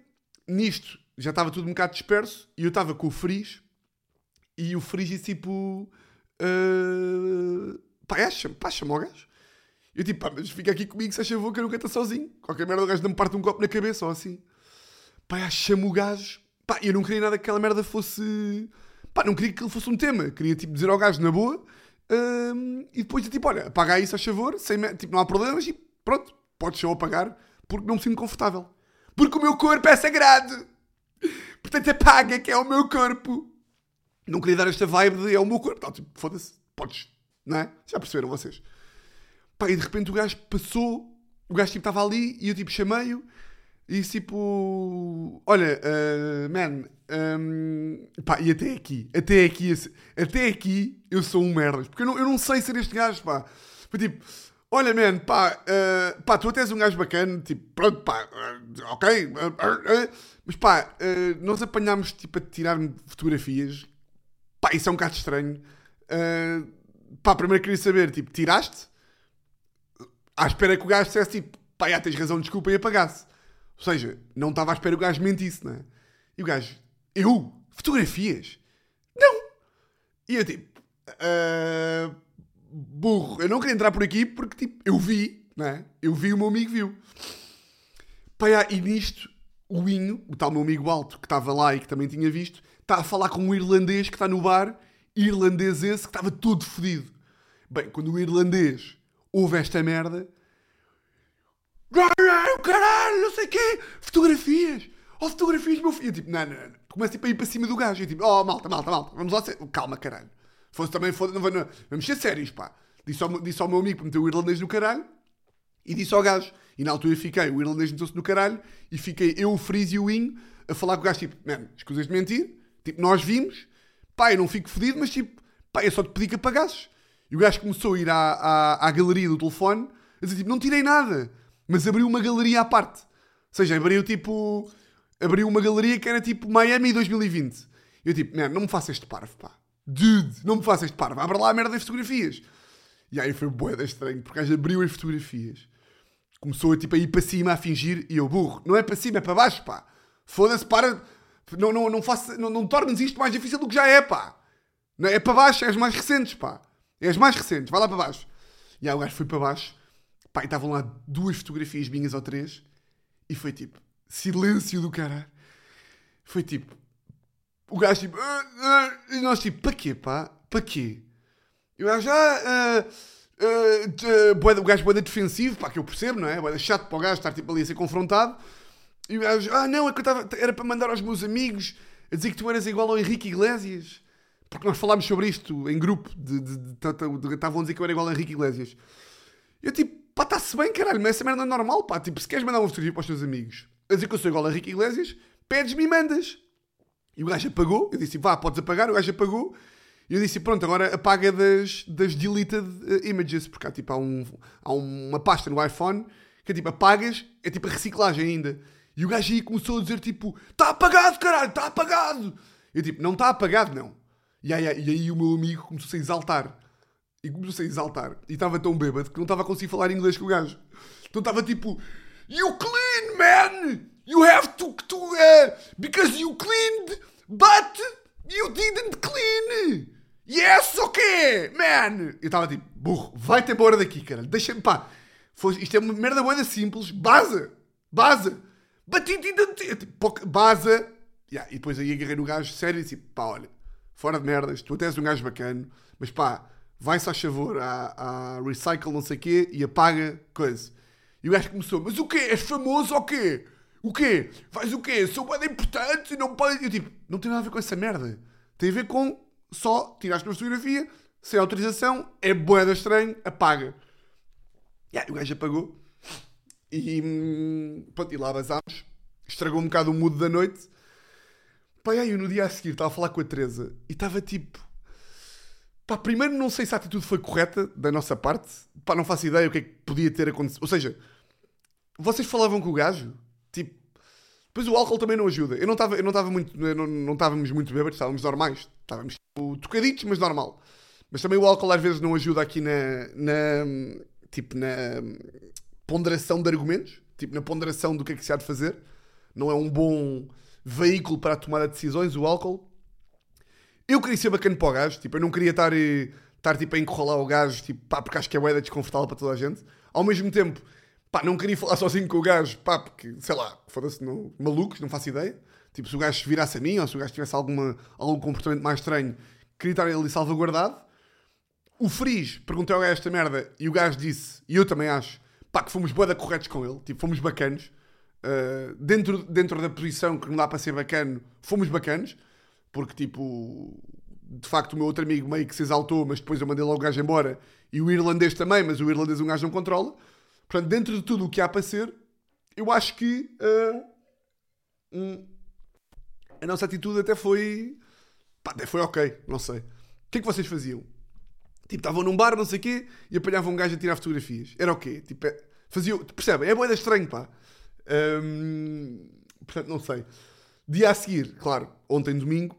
Nisto, já estava tudo um bocado disperso, e eu estava com o Friz, e o Friz disse tipo... ah, pá, é, chama, pá, chama o gajo. Eu tipo, pá, mas fica aqui comigo, se achou que eu nunca estou sozinho. Qualquer merda o gajo não me parte um copo na cabeça, ou assim. Pá, já chama o gajo. Pá, eu não queria nada que aquela merda fosse. Pá, não queria que ele fosse um tema. Queria, tipo, dizer ao gajo na boa. hum, e depois, tipo, olha, apaga isso a favor. Sem, tipo, não há problemas. E pronto, podes só apagar. Porque não me sinto confortável. Porque o meu corpo é sagrado. Portanto, apaga que é o meu corpo. Não queria dar esta vibe de é o meu corpo. Não, tipo, foda-se, podes. Não é? Já perceberam vocês? Pá, e de repente o gajo passou, o gajo tipo estava ali e eu tipo chamei-o e tipo: Olha, uh, man, um, pá, e até aqui, até aqui, até aqui eu sou um merda, porque eu não, eu não sei ser este gajo, pá. Foi tipo: Olha, man, pá, uh, pá, tu até és um gajo bacana, tipo, pronto, pá, uh, ok, uh, mas pá, nós apanhámos tipo a tirar fotografias, pá, isso é um bocado estranho. Pá, primeiro queria saber, tipo, tiraste? à espera que o gajo dissesse tipo, pá, já tens razão, desculpa, e apagasse. Ou seja, não estava à espera que o gajo mentisse, não é? E o gajo, eu? Fotografias? Não! E eu tipo, "Ah, burro, eu não queria entrar por aqui porque tipo, eu vi, não é? Eu vi, o meu amigo viu. Pá, já, e nisto, o Inho, o tal meu amigo alto que estava lá e que também tinha visto, está a falar com um irlandês que está no bar, irlandês esse que estava todo fodido. Bem, quando o irlandês ouve esta merda, caralho, caralho, não sei o quê, fotografias, oh, fotografias, meu filho. Eu tipo, não, não, não. Começa tipo, a ir para cima do gajo. Eu tipo, oh, malta, malta, malta, vamos lá. Calma, caralho. Fosse também, foda, não, não, vamos ser sérios, pá. Disse ao, disse ao meu amigo para meter o irlandês no caralho e disse ao gajo. E na altura fiquei, o irlandês meteu-se no caralho e fiquei eu, o Freeze e o Inho a falar com o gajo, tipo, man, escusas de mentir, tipo, nós vimos, pá, eu não fico fodido, mas tipo, pá, eu só te pedi que apagasses. E o gajo começou a ir à, à, à galeria do telefone a dizer, tipo, não tirei nada, mas abriu uma galeria à parte. Ou seja, abriu tipo, abriu uma galeria que era tipo Miami 2020. Eu tipo, não me faça este parvo, pá. Dude, não me faça este parvo, abre lá a merda das fotografias. E aí foi boeda estranho, porque gajo abriu as fotografias começou a, tipo, a ir para cima a fingir e eu, burro, não é para cima, é para baixo, pá. Foda-se, para. Não, não, não, faça, não, não tornes isto mais difícil do que já é, pá. Não, é para baixo, é as mais recentes, pá. É as mais recentes, vai lá para baixo. E aí o gajo foi para baixo, pá, estavam lá duas fotografias minhas ou três, e foi tipo, silêncio do caralho. Foi tipo, o gajo tipo, "Ah, ah", e nós tipo, para quê, pá? Para quê? E o gajo, ah, ah, ah, da- o gajo boeda defensivo, pá, que eu percebo, não é? Boeda chato para o gajo estar tipo ali a ser confrontado. E o gajo, ah, não, é que eu era para mandar aos meus amigos a dizer que tu eras igual ao Henrique Iglesias. Porque nós falámos sobre isto em grupo, estavam a dizer que eu era igual ao Henrique Iglesias. Eu tipo, pá, está-se bem, caralho, mas essa merda é normal, pá. Tipo, se queres mandar uma fotografia para os teus amigos a dizer que eu sou igual a Henrique Iglesias, pedes-me e mandas. E o gajo apagou. Eu disse, vá, podes apagar. O gajo apagou. E eu disse, pronto, agora apaga das, das deleted eh, images. Porque há, tipo, há, um, há uma pasta no iPhone que é tipo, apagas, é tipo a reciclagem ainda. E o gajo aí começou a dizer, tipo, está apagado, caralho, está apagado. Eu tipo, não está apagado, não. E aí, e aí o meu amigo começou-se a exaltar. E começou-se a exaltar. E estava tão bêbado que não estava a conseguir falar inglês com o gajo. Então estava tipo, You clean, man! You have to, to uh, because you cleaned, but you didn't clean. Yes, ok, man. Eu estava tipo, burro, vai-te embora daqui, cara. Deixa-me, pá. Foi, isto é uma merda boa simples. Baza, baza. But you didn't. Tipo, baza. Yeah, e depois aí agarrei no gajo sério e disse, pá, olha, fora de merdas, tu até és um gajo bacana, mas pá, vai-se a favor à recycle não sei o quê e apaga coisa. E o gajo começou, mas o quê? És famoso ou quê? O quê? Faz o quê? Sou bem importante e não pode... Eu tipo, não tem nada a ver com essa merda. Tem a ver com só tiraste uma fotografia, sem autorização, é boeda estranho, apaga. E aí o gajo apagou. E, hum, pronto, e lá basámos. Estragou um bocado o mood da noite. E aí eu no dia a seguir estava a falar com a Teresa e estava tipo... Pá, primeiro não sei se a atitude foi correta da nossa parte. Pá, não faço ideia o que é que podia ter acontecido. Ou seja, vocês falavam com o gajo? Tipo, depois o álcool também não ajuda. Eu não estava, eu não estava muito, não, não estávamos muito bêbados, estávamos normais. Estávamos tipo, tocaditos, mas normal. Mas também o álcool às vezes não ajuda aqui na, na tipo, na ponderação de argumentos. Tipo, na ponderação do que é que se há de fazer. Não é um bom veículo para a tomada de decisões, o álcool. Eu queria ser bacana para o gajo, tipo, eu não queria estar, eh, estar tipo, a encorralar o gajo, tipo, pá, porque acho que é boeda desconfortável para toda a gente. Ao mesmo tempo, pá, não queria falar sozinho com o gajo, pá, porque, sei lá, foda-se, não- malucos, não faço ideia. Tipo, se o gajo virasse a mim, ou se o gajo tivesse alguma, algum comportamento mais estranho, queria estar ali salvaguardado. O Friz perguntei ao gajo esta merda e o gajo disse, e eu também acho, pá, que fomos boeda corretos com ele, tipo, fomos bacanos. Uh, dentro, dentro da posição que não dá para ser bacano, fomos bacanos, porque tipo, de facto, o meu outro amigo meio que se exaltou, mas depois eu mandei logo o gajo embora, e o irlandês também, mas o irlandês um gajo não controla. Portanto, dentro de tudo o que há para ser, eu acho que uh, hum, a nossa atitude até foi. Pá, até foi ok, não sei. O que é que vocês faziam? Tipo, estavam num bar, não sei o quê, e apanhavam um gajo a tirar fotografias. Era o quê? Tipo, é, faziam, percebem? É boeda estranho, pá. Hum, portanto, não sei. Dia a seguir, claro, ontem domingo,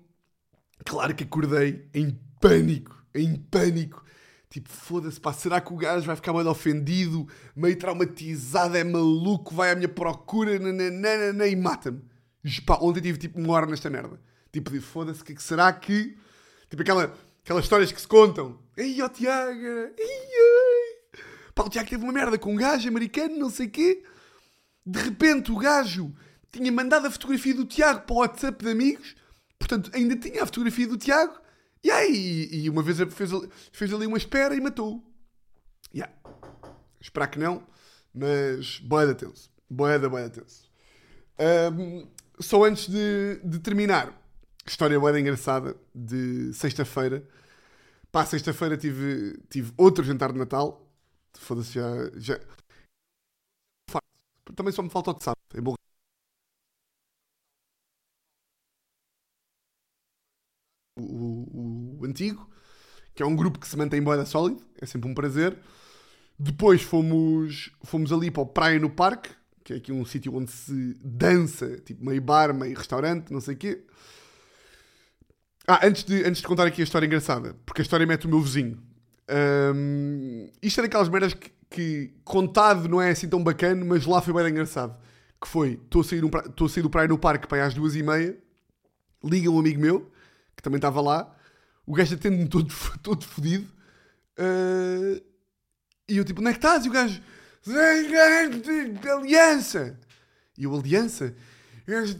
claro que acordei em pânico, em pânico. Tipo, foda-se, pá, será que o gajo vai ficar meio ofendido, meio traumatizado, é maluco, vai à minha procura, nananana, e mata-me. Pá, ontem tive tipo uma hora nesta merda. Tipo, foda-se, que é que será que... Tipo, aquela, aquelas histórias que se contam. Ei, ó Tiago, ei, ei. Pá, o Tiago teve uma merda com um gajo americano, não sei o quê. De repente o gajo tinha mandado a fotografia do Tiago para o WhatsApp de amigos, portanto ainda tinha a fotografia do Tiago, e aí e uma vez fez, fez ali uma espera e matou-o. Yeah. Esperar que não, mas boeda tenso. Boeda, boeda tenso. Ahm, só antes de, de terminar, história boeda engraçada de sexta-feira. Pá, sexta-feira tive, tive outro jantar de Natal. Foda-se, já, já, também só me falta o de sábado. É bom. O, o- antigo, que é um grupo que se mantém boeda sólido, é sempre um prazer. Depois fomos, fomos ali para o Praia no Parque, que é aqui um sítio onde se dança, tipo meio bar, meio restaurante, não sei o quê. Ah, antes de, antes de contar aqui a história engraçada, porque a história mete o meu vizinho. Hum, isto é daquelas merdas que, que contado não é assim tão bacana, mas lá foi bem engraçado. Que foi, estou a sair, estou a sair do praia no parque para ir às duas e meia, liga um amigo meu, que também estava lá, o gajo atende-me todo, todo fodido, ah, e eu tipo, onde é que estás? E o gajo, aliança! E eu, aliança? O gajo,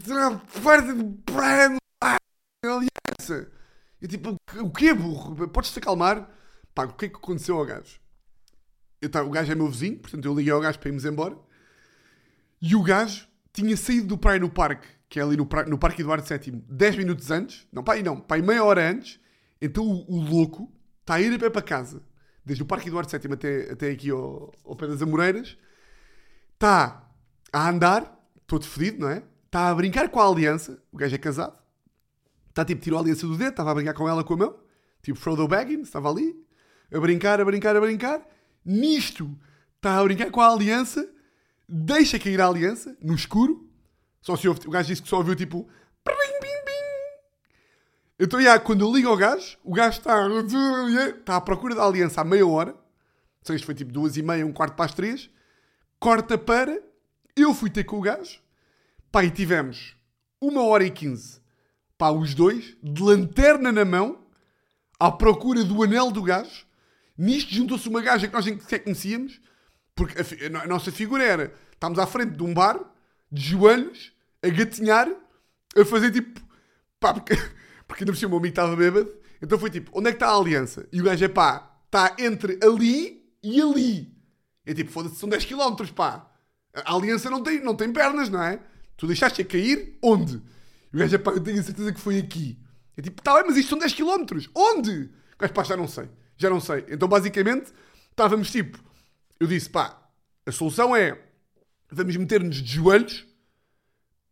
aliança! E tipo, o quê, burro? Podes-te acalmar? Pá, o que é que aconteceu ao gajo? Eu tava- o gajo é meu vizinho, portanto eu liguei ao gajo para irmos embora. E o gajo tinha saído do praia no parque, que é ali no, no Parque Eduardo VII, 10 minutos antes. Não, pá, aí não, pá, aí meia hora antes. Então o, o louco está a ir a pé para casa, desde o Parque Eduardo VII até, até aqui ao, ao pé das Amoreiras. Está a andar, todo fedido, não é? Está a brincar com a aliança. O gajo é casado. Está tipo, tirou a aliança do dedo, estava a brincar com ela com a mão. Tipo Frodo Baggins, estava ali. A brincar, a brincar, a brincar. Nisto, está a brincar com a aliança. Deixa cair a aliança, no escuro. Só se ouve, o gajo disse que só ouviu tipo... Então, já, quando eu ligo ao gajo, o gajo está, está à procura da aliança há meia hora. Seja, isto foi tipo duas e meia, um quarto para as três. Corta para... Eu fui ter com o gajo. Pá, e tivemos uma hora e quinze. Pá, os dois, de lanterna na mão, à procura do anel do gajo. Nisto juntou-se uma gaja que nós sequer conhecíamos, porque a, a nossa figura era, estávamos à frente de um bar, de joelhos, a gatinhar, a fazer tipo, pá, porque, [laughs] porque ainda por cima o amigo estava bêbado, então foi tipo, onde é que está a aliança? E o gajo é pá, está entre ali e ali. É tipo, foda-se, são 10 km, pá. A aliança não tem, não tem pernas, não é? Tu deixaste-a cair, onde? E o gajo é pá, eu tenho a certeza que foi aqui. É tipo, tá bem, mas isto são 10 km. Onde? O gajo, pá, já não sei. Já não sei. Então, basicamente, estávamos tipo, eu disse, pá, a solução é, vamos meter-nos de joelhos,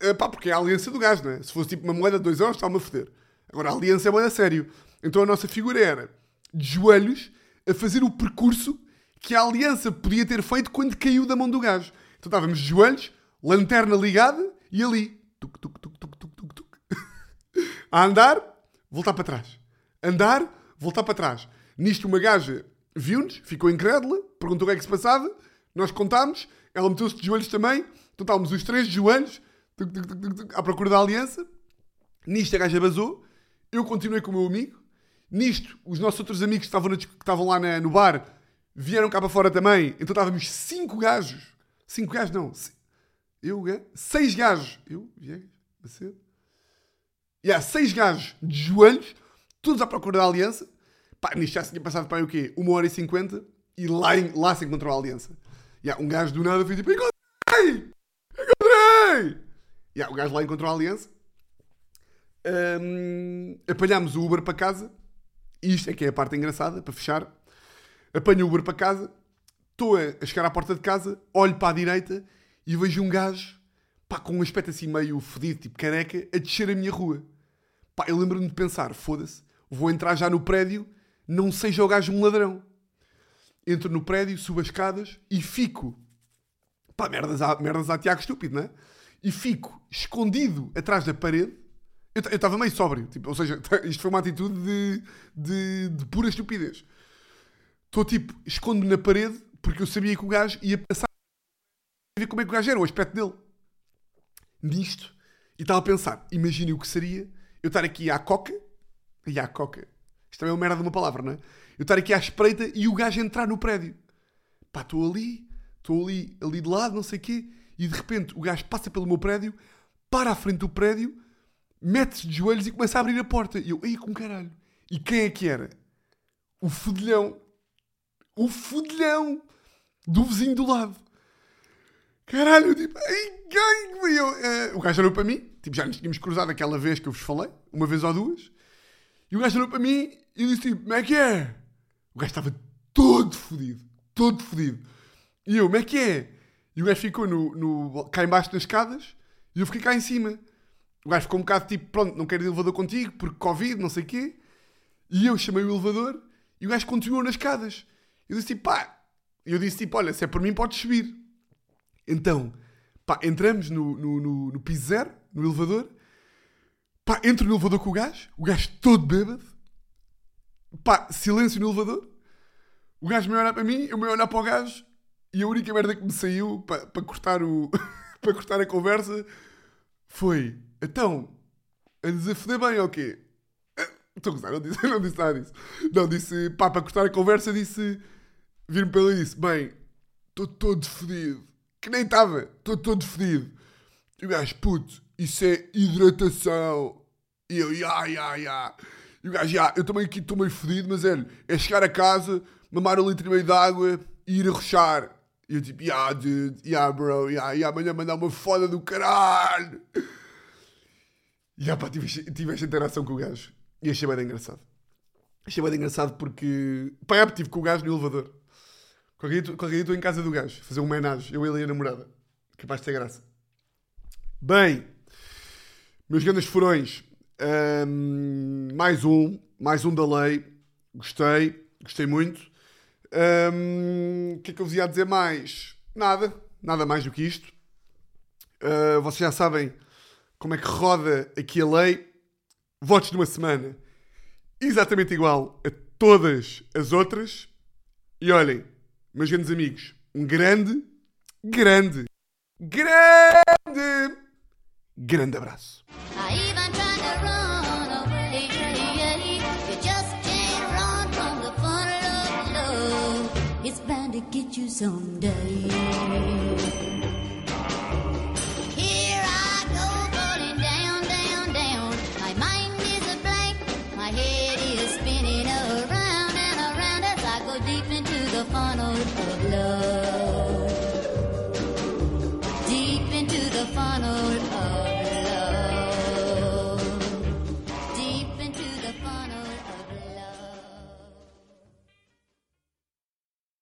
eh, pá, porque é a aliança do gajo, não é? Se fosse tipo uma moeda de 2 euros, está-me a foder. Agora, a aliança é moeda sério. Então, a nossa figura era de joelhos a fazer o percurso que a aliança podia ter feito quando caiu da mão do gajo. Então, estávamos de joelhos, lanterna ligada e ali, tuc, tuc, tuc, tuc, tuc, tuc, tuc. [laughs] a andar, voltar para trás. Andar, voltar para trás. Nisto, uma gaja viu-nos, ficou incrédula, perguntou o que é que se passava, nós contámos, ela meteu-se de joelhos também, então estávamos os três de joelhos, tuc, tuc, tuc, tuc, à procura da aliança. Nisto, a gaja basou, eu continuei com o meu amigo. Nisto, os nossos outros amigos que estavam, que estavam lá na- no bar vieram cá para fora também, então estávamos cinco gajos. Cinco gajos, não. Eu, seis gajos. Eu, Viegas, Macedo. E há seis gajos de joelhos, todos à procura da aliança. Pá, nisto já se tinha passado para aí o quê? Uma hora e cinquenta e lá, lá se encontrou a aliança. E há um gajo do nada foi tipo: Encontrei! Encontrei! Há o gajo lá encontrou a aliança. Hum, apanhámos o Uber para casa. Isto é que é a parte engraçada, para fechar. Apanho o Uber para casa. Estou a chegar à porta de casa, olho para a direita e vejo um gajo pá, com um aspecto assim meio fodido, tipo careca, a descer a minha rua. Pá, eu lembro-me de pensar, foda-se, vou entrar já no prédio, não seja o gajo um ladrão. Entro no prédio, subo as escadas e fico. Pá, merdas a, merdas a Tiago estúpido, não é? E fico escondido atrás da parede. Eu estava meio sóbrio, tipo, ou seja, [laughs] isto foi uma atitude de, de, de pura estupidez. Estou tipo, escondo-me na parede porque eu sabia que o gajo ia passar a ver como é que o gajo era, o aspecto dele. Nisto, e estava a pensar, imaginem o que seria eu estar aqui à coca, e à coca, isto também é uma merda de uma palavra, não é? Eu estar aqui à espreita e o gajo entrar no prédio. Pá, estou ali, estou ali, ali de lado, não sei o quê, e de repente o gajo passa pelo meu prédio, para à frente do prédio, mete-se de joelhos e começa a abrir a porta. E eu, ei, com caralho. E quem é que era? O fudilhão. O fudilhão do vizinho do lado. Caralho, eu tipo, ai, gangue, eu, eh, o gajo olhou para mim, tipo, já nos tínhamos cruzado aquela vez que eu vos falei, uma vez ou duas, e o gajo olhou para mim e disse tipo, como é que é? O gajo estava todo fodido, todo fodido. E eu, como é que é? E o gajo ficou no, no, cá embaixo nas escadas e eu fiquei cá em cima. O gajo ficou um bocado tipo, pronto, não quero ir elevador contigo, porque Covid, não sei o quê. E eu chamei o elevador e o gajo continuou nas escadas. Eu disse tipo, pá, eu disse tipo, olha, se é por mim podes subir. Então, pá, entramos no, no, no, no piso zero, no elevador. Pá, entro no elevador com o gajo, o gajo todo bêbado. Pá, silêncio no elevador. O gajo me olha para mim, eu me olhar para o gajo e a única merda que me saiu para, cortar o [laughs] para cortar a conversa foi então a foder bem ou quê? Ah, Estou a gozar, não disse, [laughs] não disse nada disso. Não, disse pá, para cortar a conversa, disse vir-me ele e disse: Bem, estou todo fodido, que nem estava, estou todo fodido. E o gajo, puto, isso é hidratação. E eu, ya, ya, ya. E o gajo, ya, eu também aqui estou meio fodido, mas é, é chegar a casa, mamar um litro e meio de água e ir a rochar. E eu tipo, ya, dude, ya, bro, ya, ya, amanhã mandar uma foda do caralho. E ya, pá, tive, tive esta interação com o gajo. E achei bem engraçado. Achei bem engraçado porque, pá, é, estive com o gajo no elevador. Qualquer dia, qualquer dia estou em casa do gajo, fazer um homenagem, eu, ele e a namorada. Capaz de ter graça. Bem, meus grandes furões, hum, mais um, mais um da lei. Gostei, gostei muito. O que é que eu vos ia dizer mais? Nada, nada mais do que isto. Uh, vocês já sabem como é que roda aqui a lei. Votos numa semana exatamente igual a todas as outras. E olhem, meus grandes amigos, um grande, grande, grande Grande abraço. Get you someday.